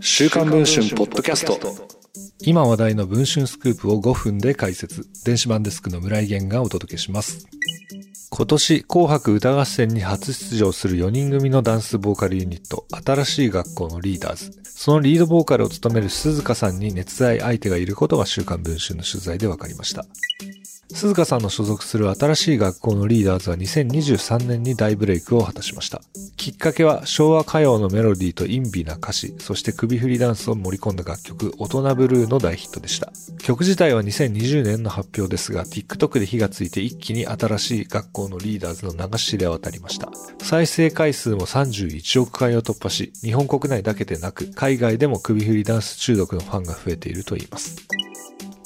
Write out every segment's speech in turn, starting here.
週刊文春ポッドキャスト。今話題の文春スクープを5分で解説。電子版デスクの村井源がお届けします。今年紅白歌合戦に初出場する4人組のダンスボーカルユニット新しい学校のリーダーズ。そのリードボーカルを務める鈴鹿さんに熱愛相手がいることが週刊文春の取材で分かりました。鈴鹿さんの所属する新しい学校のリーダーズは2023年に大ブレイクを果たしました。きっかけは昭和歌謡のメロディーと陰微な歌詞、そして首振りダンスを盛り込んだ楽曲、大人ブルーの大ヒットでした。曲自体は2020年の発表ですが、TikTok で火がついて一気に新しい学校のリーダーズの流しで渡りました。再生回数も31億回を突破し、日本国内だけでなく、海外でも首振りダンス中毒のファンが増えているといいます。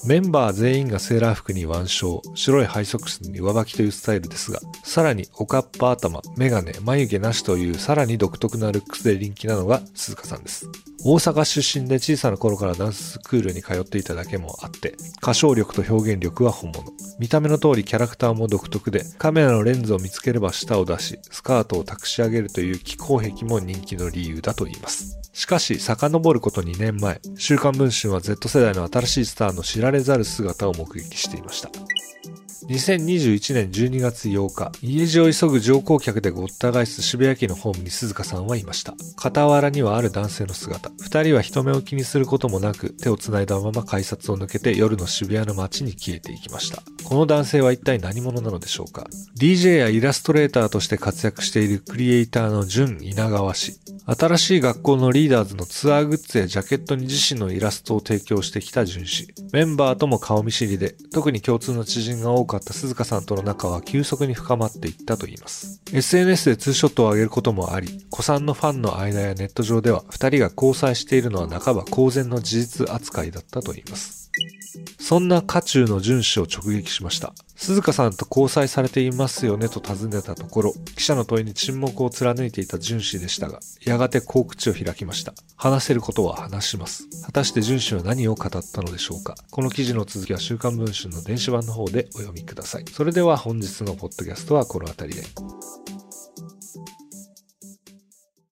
メンバー全員がセーラー服に腕章、白いハイソックスに上履きというスタイルですが、さらにおかっぱ頭、メガネ、眉毛なしというさらに独特なルックスで人気なのが鈴鹿さんです。大阪出身で小さな頃からダンススクールに通っていただけもあって、歌唱力と表現力は本物。見た目の通りキャラクターも独特で、カメラのレンズを見つければ舌を出し、スカートを託し上げるという気候壁も人気の理由だと言います。しかし、遡ること2年前、週刊文春は Z 世代の新しいスターの知られざる姿を目撃していました。2021年12月8日、家路を急ぐ乗降客でごった返す渋谷駅のホームに鈴鹿さんはいました。傍らにはある男性の姿。二人は人目を気にすることもなく、手を繋いだまま改札を抜けて夜の渋谷の街に消えていきました。この男性は一体何者なのでしょうか ?DJ やイラストレーターとして活躍しているクリエイターの純稲川氏。新しい学校のリーダーズのツアーグッズやジャケットに自身のイラストを提供してきた純氏。メンバーとも顔見知りで、特に共通の知人が多かった鈴鹿さんとの仲は急速に深まっていったといいます。SNS でツーショットを上げることもあり、古参のファンの間やネット上では、二人が交際しているのは半ば公然の事実扱いだったといいます。そんな渦中の純子を直撃しました。鈴鹿さんと交際されていますよねと尋ねたところ、記者の問いに沈黙を貫いていた純子でしたが、やがてこう口を開きました。話せることは話します。果たして純子は何を語ったのでしょうかこの記事の続きは週刊文春の電子版の方でお読みください。それでは本日のポッドキャストはこの辺りで。